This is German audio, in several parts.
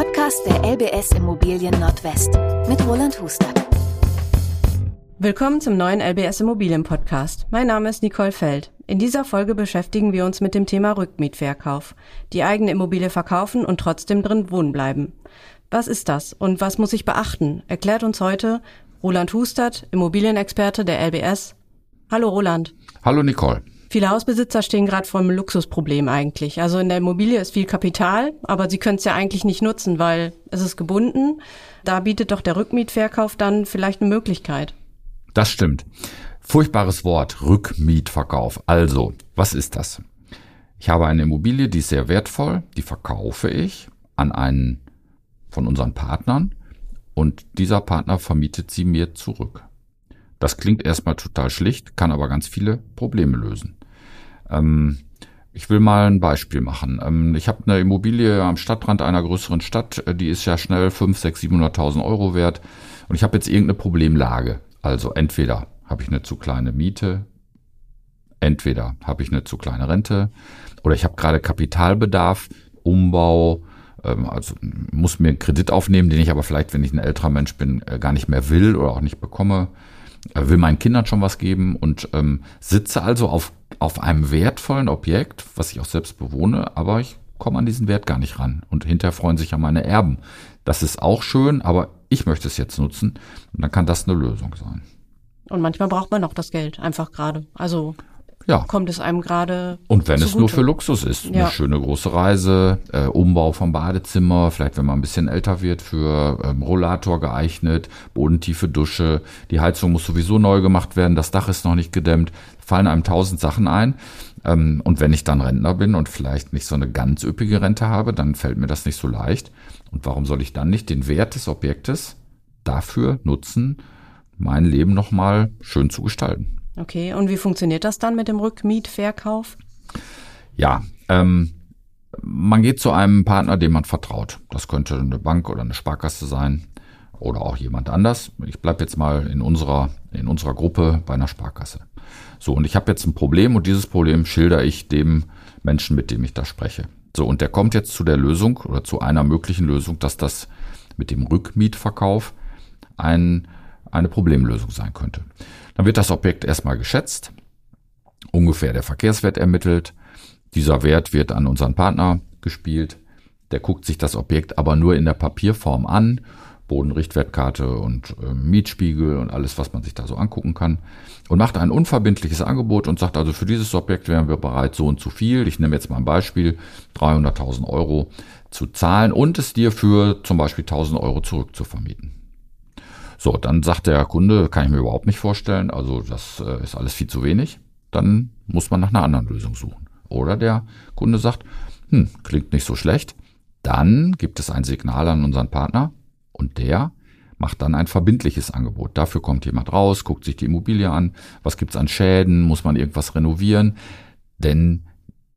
Podcast der LBS Immobilien Nordwest mit Roland Hustert. Willkommen zum neuen LBS Immobilien Podcast. Mein Name ist Nicole Feld. In dieser Folge beschäftigen wir uns mit dem Thema Rückmietverkauf. Die eigene Immobilie verkaufen und trotzdem drin wohnen bleiben. Was ist das und was muss ich beachten? Erklärt uns heute Roland Hustert, Immobilienexperte der LBS. Hallo Roland. Hallo Nicole. Viele Hausbesitzer stehen gerade vor einem Luxusproblem eigentlich. Also in der Immobilie ist viel Kapital, aber sie können es ja eigentlich nicht nutzen, weil es ist gebunden. Da bietet doch der Rückmietverkauf dann vielleicht eine Möglichkeit. Das stimmt. Furchtbares Wort, Rückmietverkauf. Also, was ist das? Ich habe eine Immobilie, die ist sehr wertvoll, die verkaufe ich an einen von unseren Partnern und dieser Partner vermietet sie mir zurück. Das klingt erstmal total schlicht, kann aber ganz viele Probleme lösen. Ähm, ich will mal ein Beispiel machen. Ähm, ich habe eine Immobilie am Stadtrand einer größeren Stadt, äh, die ist ja schnell 5, 6, 700.000 Euro wert. Und ich habe jetzt irgendeine Problemlage. Also entweder habe ich eine zu kleine Miete, entweder habe ich eine zu kleine Rente oder ich habe gerade Kapitalbedarf, Umbau, ähm, also muss mir einen Kredit aufnehmen, den ich aber vielleicht, wenn ich ein älterer Mensch bin, äh, gar nicht mehr will oder auch nicht bekomme. Äh, will meinen Kindern schon was geben und ähm, sitze also auf, auf einem wertvollen Objekt, was ich auch selbst bewohne, aber ich komme an diesen Wert gar nicht ran. Und hinterher freuen sich ja meine Erben. Das ist auch schön, aber ich möchte es jetzt nutzen und dann kann das eine Lösung sein. Und manchmal braucht man auch das Geld, einfach gerade. Also ja. kommt es einem gerade. Und wenn es nur für Luxus ist, ja. eine schöne große Reise, äh, Umbau vom Badezimmer, vielleicht wenn man ein bisschen älter wird, für ähm, Rollator geeignet, bodentiefe Dusche, die Heizung muss sowieso neu gemacht werden, das Dach ist noch nicht gedämmt, fallen einem tausend Sachen ein. Ähm, und wenn ich dann Rentner bin und vielleicht nicht so eine ganz üppige Rente habe, dann fällt mir das nicht so leicht. Und warum soll ich dann nicht den Wert des Objektes dafür nutzen, mein Leben nochmal schön zu gestalten? Okay, und wie funktioniert das dann mit dem Rückmietverkauf? Ja, ähm, man geht zu einem Partner, dem man vertraut. Das könnte eine Bank oder eine Sparkasse sein oder auch jemand anders. Ich bleibe jetzt mal in unserer, in unserer Gruppe bei einer Sparkasse. So, und ich habe jetzt ein Problem und dieses Problem schilder ich dem Menschen, mit dem ich da spreche. So, und der kommt jetzt zu der Lösung oder zu einer möglichen Lösung, dass das mit dem Rückmietverkauf ein, eine Problemlösung sein könnte. Dann wird das Objekt erstmal geschätzt, ungefähr der Verkehrswert ermittelt. Dieser Wert wird an unseren Partner gespielt. Der guckt sich das Objekt aber nur in der Papierform an. Bodenrichtwertkarte und äh, Mietspiegel und alles, was man sich da so angucken kann. Und macht ein unverbindliches Angebot und sagt also, für dieses Objekt wären wir bereit, so und so viel. Ich nehme jetzt mal ein Beispiel, 300.000 Euro zu zahlen und es dir für zum Beispiel 1.000 Euro zurückzuvermieten. So, dann sagt der Kunde, kann ich mir überhaupt nicht vorstellen, also das äh, ist alles viel zu wenig. Dann muss man nach einer anderen Lösung suchen. Oder der Kunde sagt, hm, klingt nicht so schlecht. Dann gibt es ein Signal an unseren Partner und der macht dann ein verbindliches Angebot. Dafür kommt jemand raus, guckt sich die Immobilie an, was gibt's an Schäden, muss man irgendwas renovieren, denn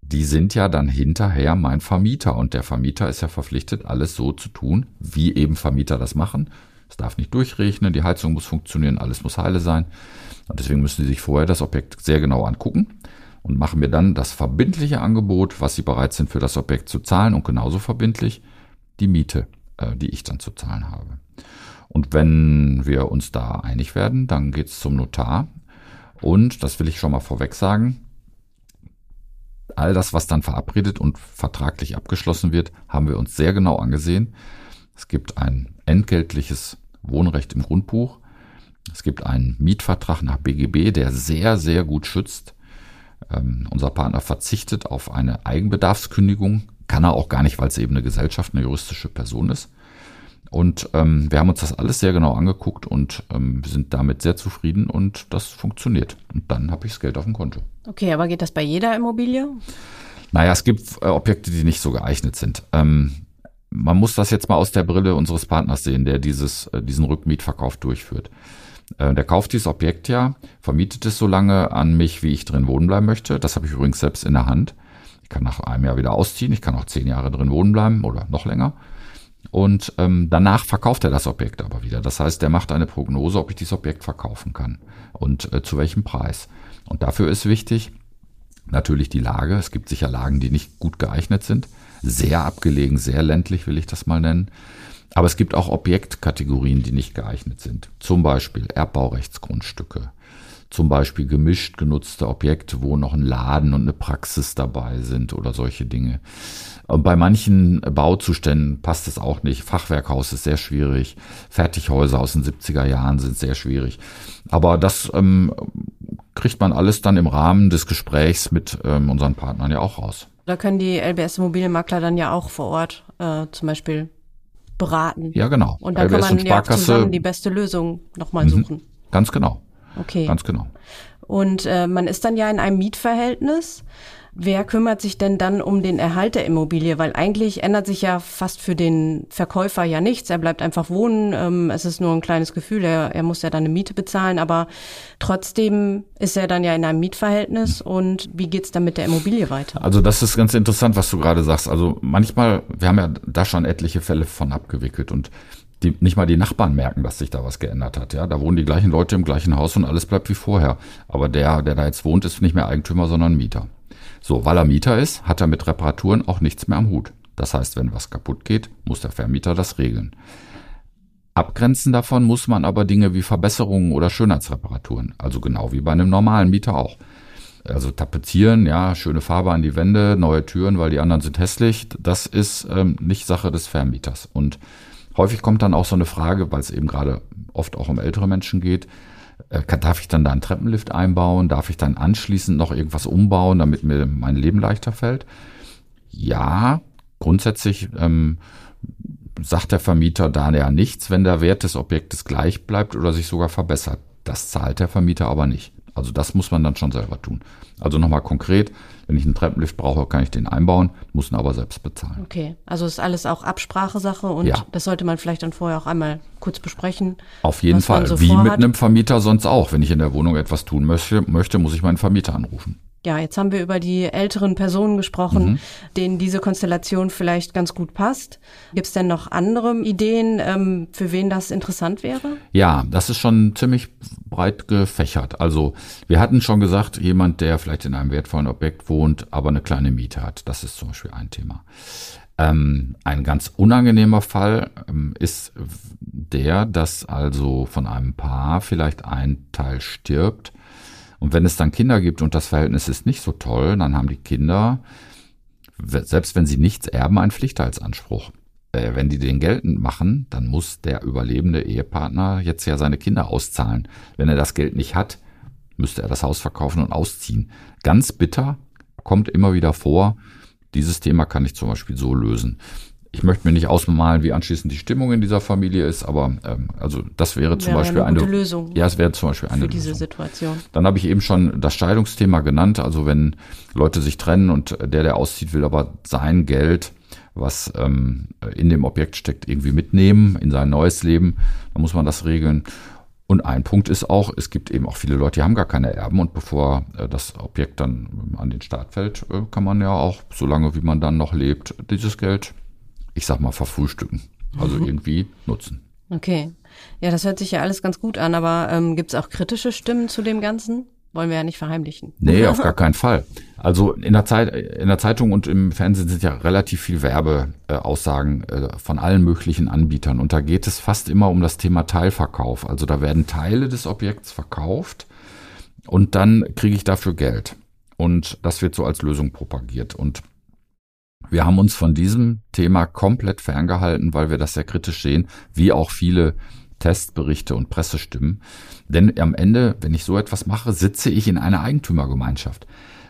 die sind ja dann hinterher mein Vermieter und der Vermieter ist ja verpflichtet, alles so zu tun, wie eben Vermieter das machen. Es darf nicht durchregnen, die Heizung muss funktionieren, alles muss heile sein. Und deswegen müssen Sie sich vorher das Objekt sehr genau angucken und machen mir dann das verbindliche Angebot, was Sie bereit sind für das Objekt zu zahlen und genauso verbindlich die Miete, die ich dann zu zahlen habe. Und wenn wir uns da einig werden, dann geht es zum Notar. Und, das will ich schon mal vorweg sagen, all das, was dann verabredet und vertraglich abgeschlossen wird, haben wir uns sehr genau angesehen. Es gibt ein entgeltliches Wohnrecht im Grundbuch. Es gibt einen Mietvertrag nach BGB, der sehr, sehr gut schützt. Ähm, unser Partner verzichtet auf eine Eigenbedarfskündigung. Kann er auch gar nicht, weil es eben eine Gesellschaft, eine juristische Person ist. Und ähm, wir haben uns das alles sehr genau angeguckt und ähm, sind damit sehr zufrieden und das funktioniert. Und dann habe ich das Geld auf dem Konto. Okay, aber geht das bei jeder Immobilie? Naja, es gibt äh, Objekte, die nicht so geeignet sind. Ähm, man muss das jetzt mal aus der Brille unseres Partners sehen, der dieses, äh, diesen Rückmietverkauf durchführt. Äh, der kauft dieses Objekt ja, vermietet es so lange an mich, wie ich drin wohnen bleiben möchte. Das habe ich übrigens selbst in der Hand. Ich kann nach einem Jahr wieder ausziehen, ich kann auch zehn Jahre drin wohnen bleiben oder noch länger. Und ähm, danach verkauft er das Objekt aber wieder. Das heißt, der macht eine Prognose, ob ich dieses Objekt verkaufen kann und äh, zu welchem Preis. Und dafür ist wichtig natürlich die Lage. Es gibt sicher Lagen, die nicht gut geeignet sind. sehr abgelegen, sehr ländlich will ich das mal nennen. Aber es gibt auch Objektkategorien, die nicht geeignet sind. Zum Beispiel Erbbaurechtsgrundstücke. Zum Beispiel gemischt genutzte Objekte, wo noch ein Laden und eine Praxis dabei sind oder solche Dinge. Bei manchen Bauzuständen passt es auch nicht. Fachwerkhaus ist sehr schwierig. Fertighäuser aus den 70er Jahren sind sehr schwierig. Aber das ähm, kriegt man alles dann im Rahmen des Gesprächs mit ähm, unseren Partnern ja auch raus. Da können die LBS Immobilienmakler dann ja auch vor Ort äh, zum Beispiel beraten. Ja, genau. Und dann LBS kann man ja zusammen die beste Lösung nochmal mhm. suchen. Ganz genau. Okay. Ganz genau. Und äh, man ist dann ja in einem Mietverhältnis. Wer kümmert sich denn dann um den Erhalt der Immobilie? Weil eigentlich ändert sich ja fast für den Verkäufer ja nichts. Er bleibt einfach wohnen. Ähm, es ist nur ein kleines Gefühl. Er, er muss ja dann eine Miete bezahlen. Aber trotzdem ist er dann ja in einem Mietverhältnis. Und wie geht's dann mit der Immobilie weiter? Also das ist ganz interessant, was du gerade sagst. Also manchmal, wir haben ja da schon etliche Fälle von abgewickelt und die, nicht mal die Nachbarn merken, dass sich da was geändert hat. Ja, da wohnen die gleichen Leute im gleichen Haus und alles bleibt wie vorher. Aber der, der da jetzt wohnt, ist nicht mehr Eigentümer, sondern Mieter. So, weil er Mieter ist, hat er mit Reparaturen auch nichts mehr am Hut. Das heißt, wenn was kaputt geht, muss der Vermieter das regeln. Abgrenzen davon muss man aber Dinge wie Verbesserungen oder Schönheitsreparaturen, also genau wie bei einem normalen Mieter auch. Also tapezieren, ja, schöne Farbe an die Wände, neue Türen, weil die anderen sind hässlich, das ist ähm, nicht Sache des Vermieters. Und häufig kommt dann auch so eine Frage, weil es eben gerade oft auch um ältere Menschen geht, äh, darf ich dann da einen Treppenlift einbauen? Darf ich dann anschließend noch irgendwas umbauen, damit mir mein Leben leichter fällt? Ja, grundsätzlich ähm, sagt der Vermieter da ja nichts, wenn der Wert des Objektes gleich bleibt oder sich sogar verbessert. Das zahlt der Vermieter aber nicht. Also das muss man dann schon selber tun. Also nochmal konkret, wenn ich einen Treppenlift brauche, kann ich den einbauen, muss ihn aber selbst bezahlen. Okay, also ist alles auch Absprachesache und ja. das sollte man vielleicht dann vorher auch einmal kurz besprechen. Auf jeden Fall, so wie vorhat. mit einem Vermieter sonst auch. Wenn ich in der Wohnung etwas tun möchte, möchte muss ich meinen Vermieter anrufen. Ja, jetzt haben wir über die älteren Personen gesprochen, mhm. denen diese Konstellation vielleicht ganz gut passt. Gibt es denn noch andere Ideen, ähm, für wen das interessant wäre? Ja, das ist schon ziemlich breit gefächert. Also wir hatten schon gesagt, jemand, der vielleicht in einem wertvollen Objekt wohnt, aber eine kleine Miete hat. Das ist zum Beispiel ein Thema. Ähm, ein ganz unangenehmer Fall ähm, ist der, dass also von einem Paar vielleicht ein Teil stirbt und wenn es dann Kinder gibt und das Verhältnis ist nicht so toll, dann haben die Kinder, selbst wenn sie nichts erben, einen Pflichtheitsanspruch. Äh, wenn die den geltend machen, dann muss der überlebende Ehepartner jetzt ja seine Kinder auszahlen. Wenn er das Geld nicht hat, müsste er das Haus verkaufen und ausziehen. Ganz bitter, kommt immer wieder vor. Dieses Thema kann ich zum Beispiel so lösen ich möchte mir nicht ausmalen, wie anschließend die Stimmung in dieser Familie ist, aber ähm, also das wäre zum wäre Beispiel eine, eine Lösung. Ja, es wäre zum Beispiel eine für diese Lösung. Situation. Dann habe ich eben schon das Scheidungsthema genannt. Also wenn Leute sich trennen und der, der auszieht, will aber sein Geld, was ähm, in dem Objekt steckt, irgendwie mitnehmen in sein neues Leben, dann muss man das regeln. Und ein Punkt ist auch, es gibt eben auch viele Leute, die haben gar keine Erben und bevor äh, das Objekt dann an den Start fällt, äh, kann man ja auch, solange wie man dann noch lebt, dieses Geld ich sag mal, verfrühstücken. Also mhm. irgendwie nutzen. Okay. Ja, das hört sich ja alles ganz gut an, aber ähm, gibt es auch kritische Stimmen zu dem Ganzen? Wollen wir ja nicht verheimlichen. Nee, auf gar keinen Fall. Also in der Zeit, in der Zeitung und im Fernsehen sind ja relativ viel Werbeaussagen äh, von allen möglichen Anbietern. Und da geht es fast immer um das Thema Teilverkauf. Also da werden Teile des Objekts verkauft und dann kriege ich dafür Geld. Und das wird so als Lösung propagiert. Und wir haben uns von diesem Thema komplett ferngehalten, weil wir das sehr kritisch sehen, wie auch viele Testberichte und Pressestimmen. Denn am Ende, wenn ich so etwas mache, sitze ich in einer Eigentümergemeinschaft.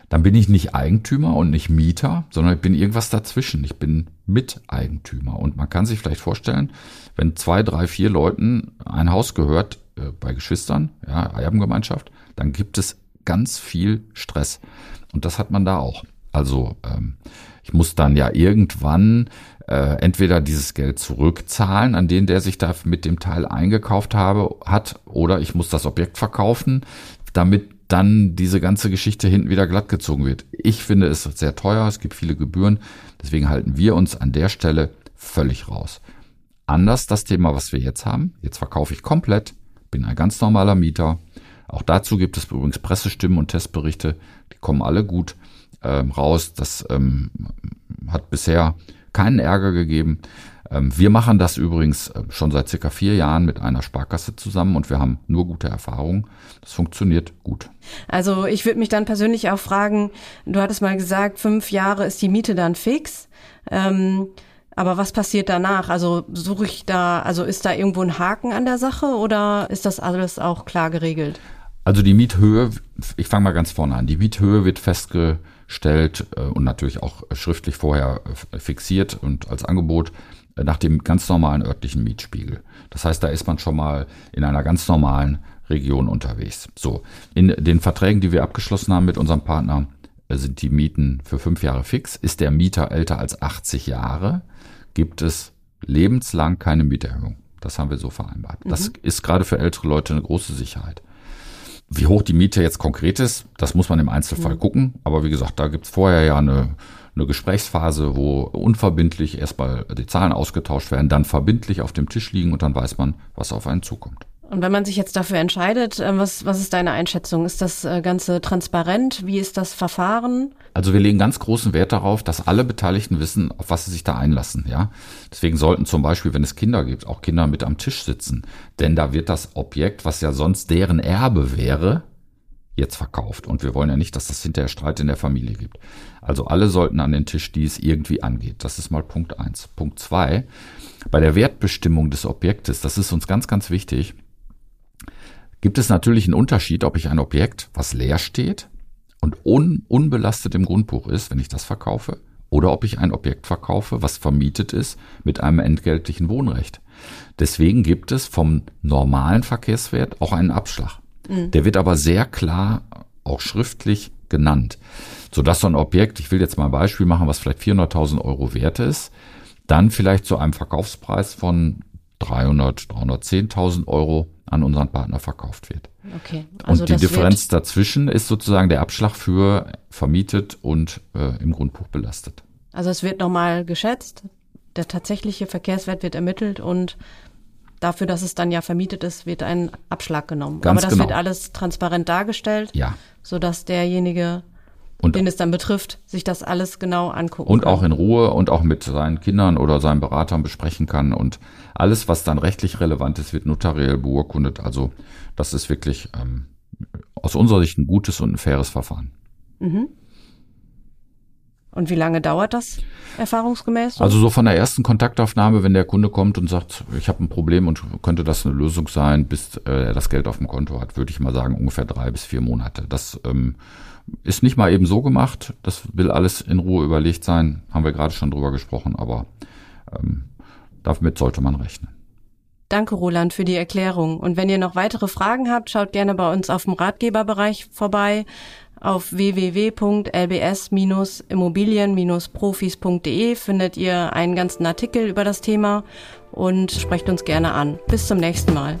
Dann bin ich nicht Eigentümer und nicht Mieter, sondern ich bin irgendwas dazwischen. Ich bin Miteigentümer. Und man kann sich vielleicht vorstellen, wenn zwei, drei, vier Leuten ein Haus gehört, äh, bei Geschwistern, ja, Erbengemeinschaft, dann gibt es ganz viel Stress. Und das hat man da auch. Also ähm, ich muss dann ja irgendwann äh, entweder dieses Geld zurückzahlen, an den der sich da mit dem Teil eingekauft habe, hat, oder ich muss das Objekt verkaufen, damit dann diese ganze Geschichte hinten wieder glattgezogen wird. Ich finde es sehr teuer, es gibt viele Gebühren, deswegen halten wir uns an der Stelle völlig raus. Anders das Thema, was wir jetzt haben. Jetzt verkaufe ich komplett, bin ein ganz normaler Mieter. Auch dazu gibt es übrigens Pressestimmen und Testberichte, die kommen alle gut. Ähm, raus. Das ähm, hat bisher keinen Ärger gegeben. Ähm, wir machen das übrigens äh, schon seit circa vier Jahren mit einer Sparkasse zusammen und wir haben nur gute Erfahrungen. Das funktioniert gut. Also ich würde mich dann persönlich auch fragen, du hattest mal gesagt, fünf Jahre ist die Miete dann fix. Ähm, aber was passiert danach? Also suche ich da, also ist da irgendwo ein Haken an der Sache oder ist das alles auch klar geregelt? Also die Miethöhe, ich fange mal ganz vorne an. Die Miethöhe wird festgestellt äh, und natürlich auch schriftlich vorher äh, fixiert und als Angebot äh, nach dem ganz normalen örtlichen Mietspiegel. Das heißt, da ist man schon mal in einer ganz normalen Region unterwegs. So, in den Verträgen, die wir abgeschlossen haben mit unserem Partner, sind die Mieten für fünf Jahre fix. Ist der Mieter älter als 80 Jahre, gibt es lebenslang keine Mieterhöhung. Das haben wir so vereinbart. Mhm. Das ist gerade für ältere Leute eine große Sicherheit. Wie hoch die Miete jetzt konkret ist, das muss man im Einzelfall mhm. gucken. Aber wie gesagt, da gibt's vorher ja eine, eine Gesprächsphase, wo unverbindlich erstmal die Zahlen ausgetauscht werden, dann verbindlich auf dem Tisch liegen und dann weiß man, was auf einen zukommt. Und wenn man sich jetzt dafür entscheidet, äh, was, was ist deine Einschätzung? Ist das äh, Ganze transparent? Wie ist das Verfahren? Also wir legen ganz großen Wert darauf, dass alle Beteiligten wissen, auf was sie sich da einlassen. Ja, Deswegen sollten zum Beispiel, wenn es Kinder gibt, auch Kinder mit am Tisch sitzen. Denn da wird das Objekt, was ja sonst deren Erbe wäre, jetzt verkauft. Und wir wollen ja nicht, dass das hinterher Streit in der Familie gibt. Also alle sollten an den Tisch, die es irgendwie angeht. Das ist mal Punkt eins. Punkt zwei: Bei der Wertbestimmung des Objektes, das ist uns ganz, ganz wichtig, gibt es natürlich einen Unterschied, ob ich ein Objekt, was leer steht und un unbelastet im Grundbuch ist, wenn ich das verkaufe, oder ob ich ein Objekt verkaufe, was vermietet ist mit einem entgeltlichen Wohnrecht. Deswegen gibt es vom normalen Verkehrswert auch einen Abschlag. Mhm. Der wird aber sehr klar auch schriftlich genannt, sodass so ein Objekt, ich will jetzt mal ein Beispiel machen, was vielleicht 400.000 Euro wert ist, dann vielleicht zu einem Verkaufspreis von 300, 310.000 Euro an unseren Partner verkauft wird. Okay. Also und die Differenz dazwischen ist sozusagen der Abschlag für vermietet und äh, im Grundbuch belastet. Also es wird nochmal geschätzt, der tatsächliche Verkehrswert wird ermittelt und dafür, dass es dann ja vermietet ist, wird ein Abschlag genommen. Ganz Aber das genau. wird alles transparent dargestellt, ja. sodass derjenige und, den es dann betrifft, sich das alles genau angucken Und kann. auch in Ruhe und auch mit seinen Kindern oder seinen Beratern besprechen kann. Und alles, was dann rechtlich relevant ist, wird notariell beurkundet. Also das ist wirklich ähm, aus unserer Sicht ein gutes und ein faires Verfahren. Mhm. Und wie lange dauert das erfahrungsgemäß? Also so von der ersten Kontaktaufnahme, wenn der Kunde kommt und sagt, ich habe ein Problem und könnte das eine Lösung sein, bis äh, er das Geld auf dem Konto hat, würde ich mal sagen ungefähr drei bis vier Monate. Das ähm, ist nicht mal eben so gemacht. Das will alles in Ruhe überlegt sein. Haben wir gerade schon drüber gesprochen, aber ähm, damit sollte man rechnen. Danke, Roland, für die Erklärung. Und wenn ihr noch weitere Fragen habt, schaut gerne bei uns auf dem Ratgeberbereich vorbei. Auf www.lbs-immobilien-profis.de findet ihr einen ganzen Artikel über das Thema und sprecht uns gerne an. Bis zum nächsten Mal.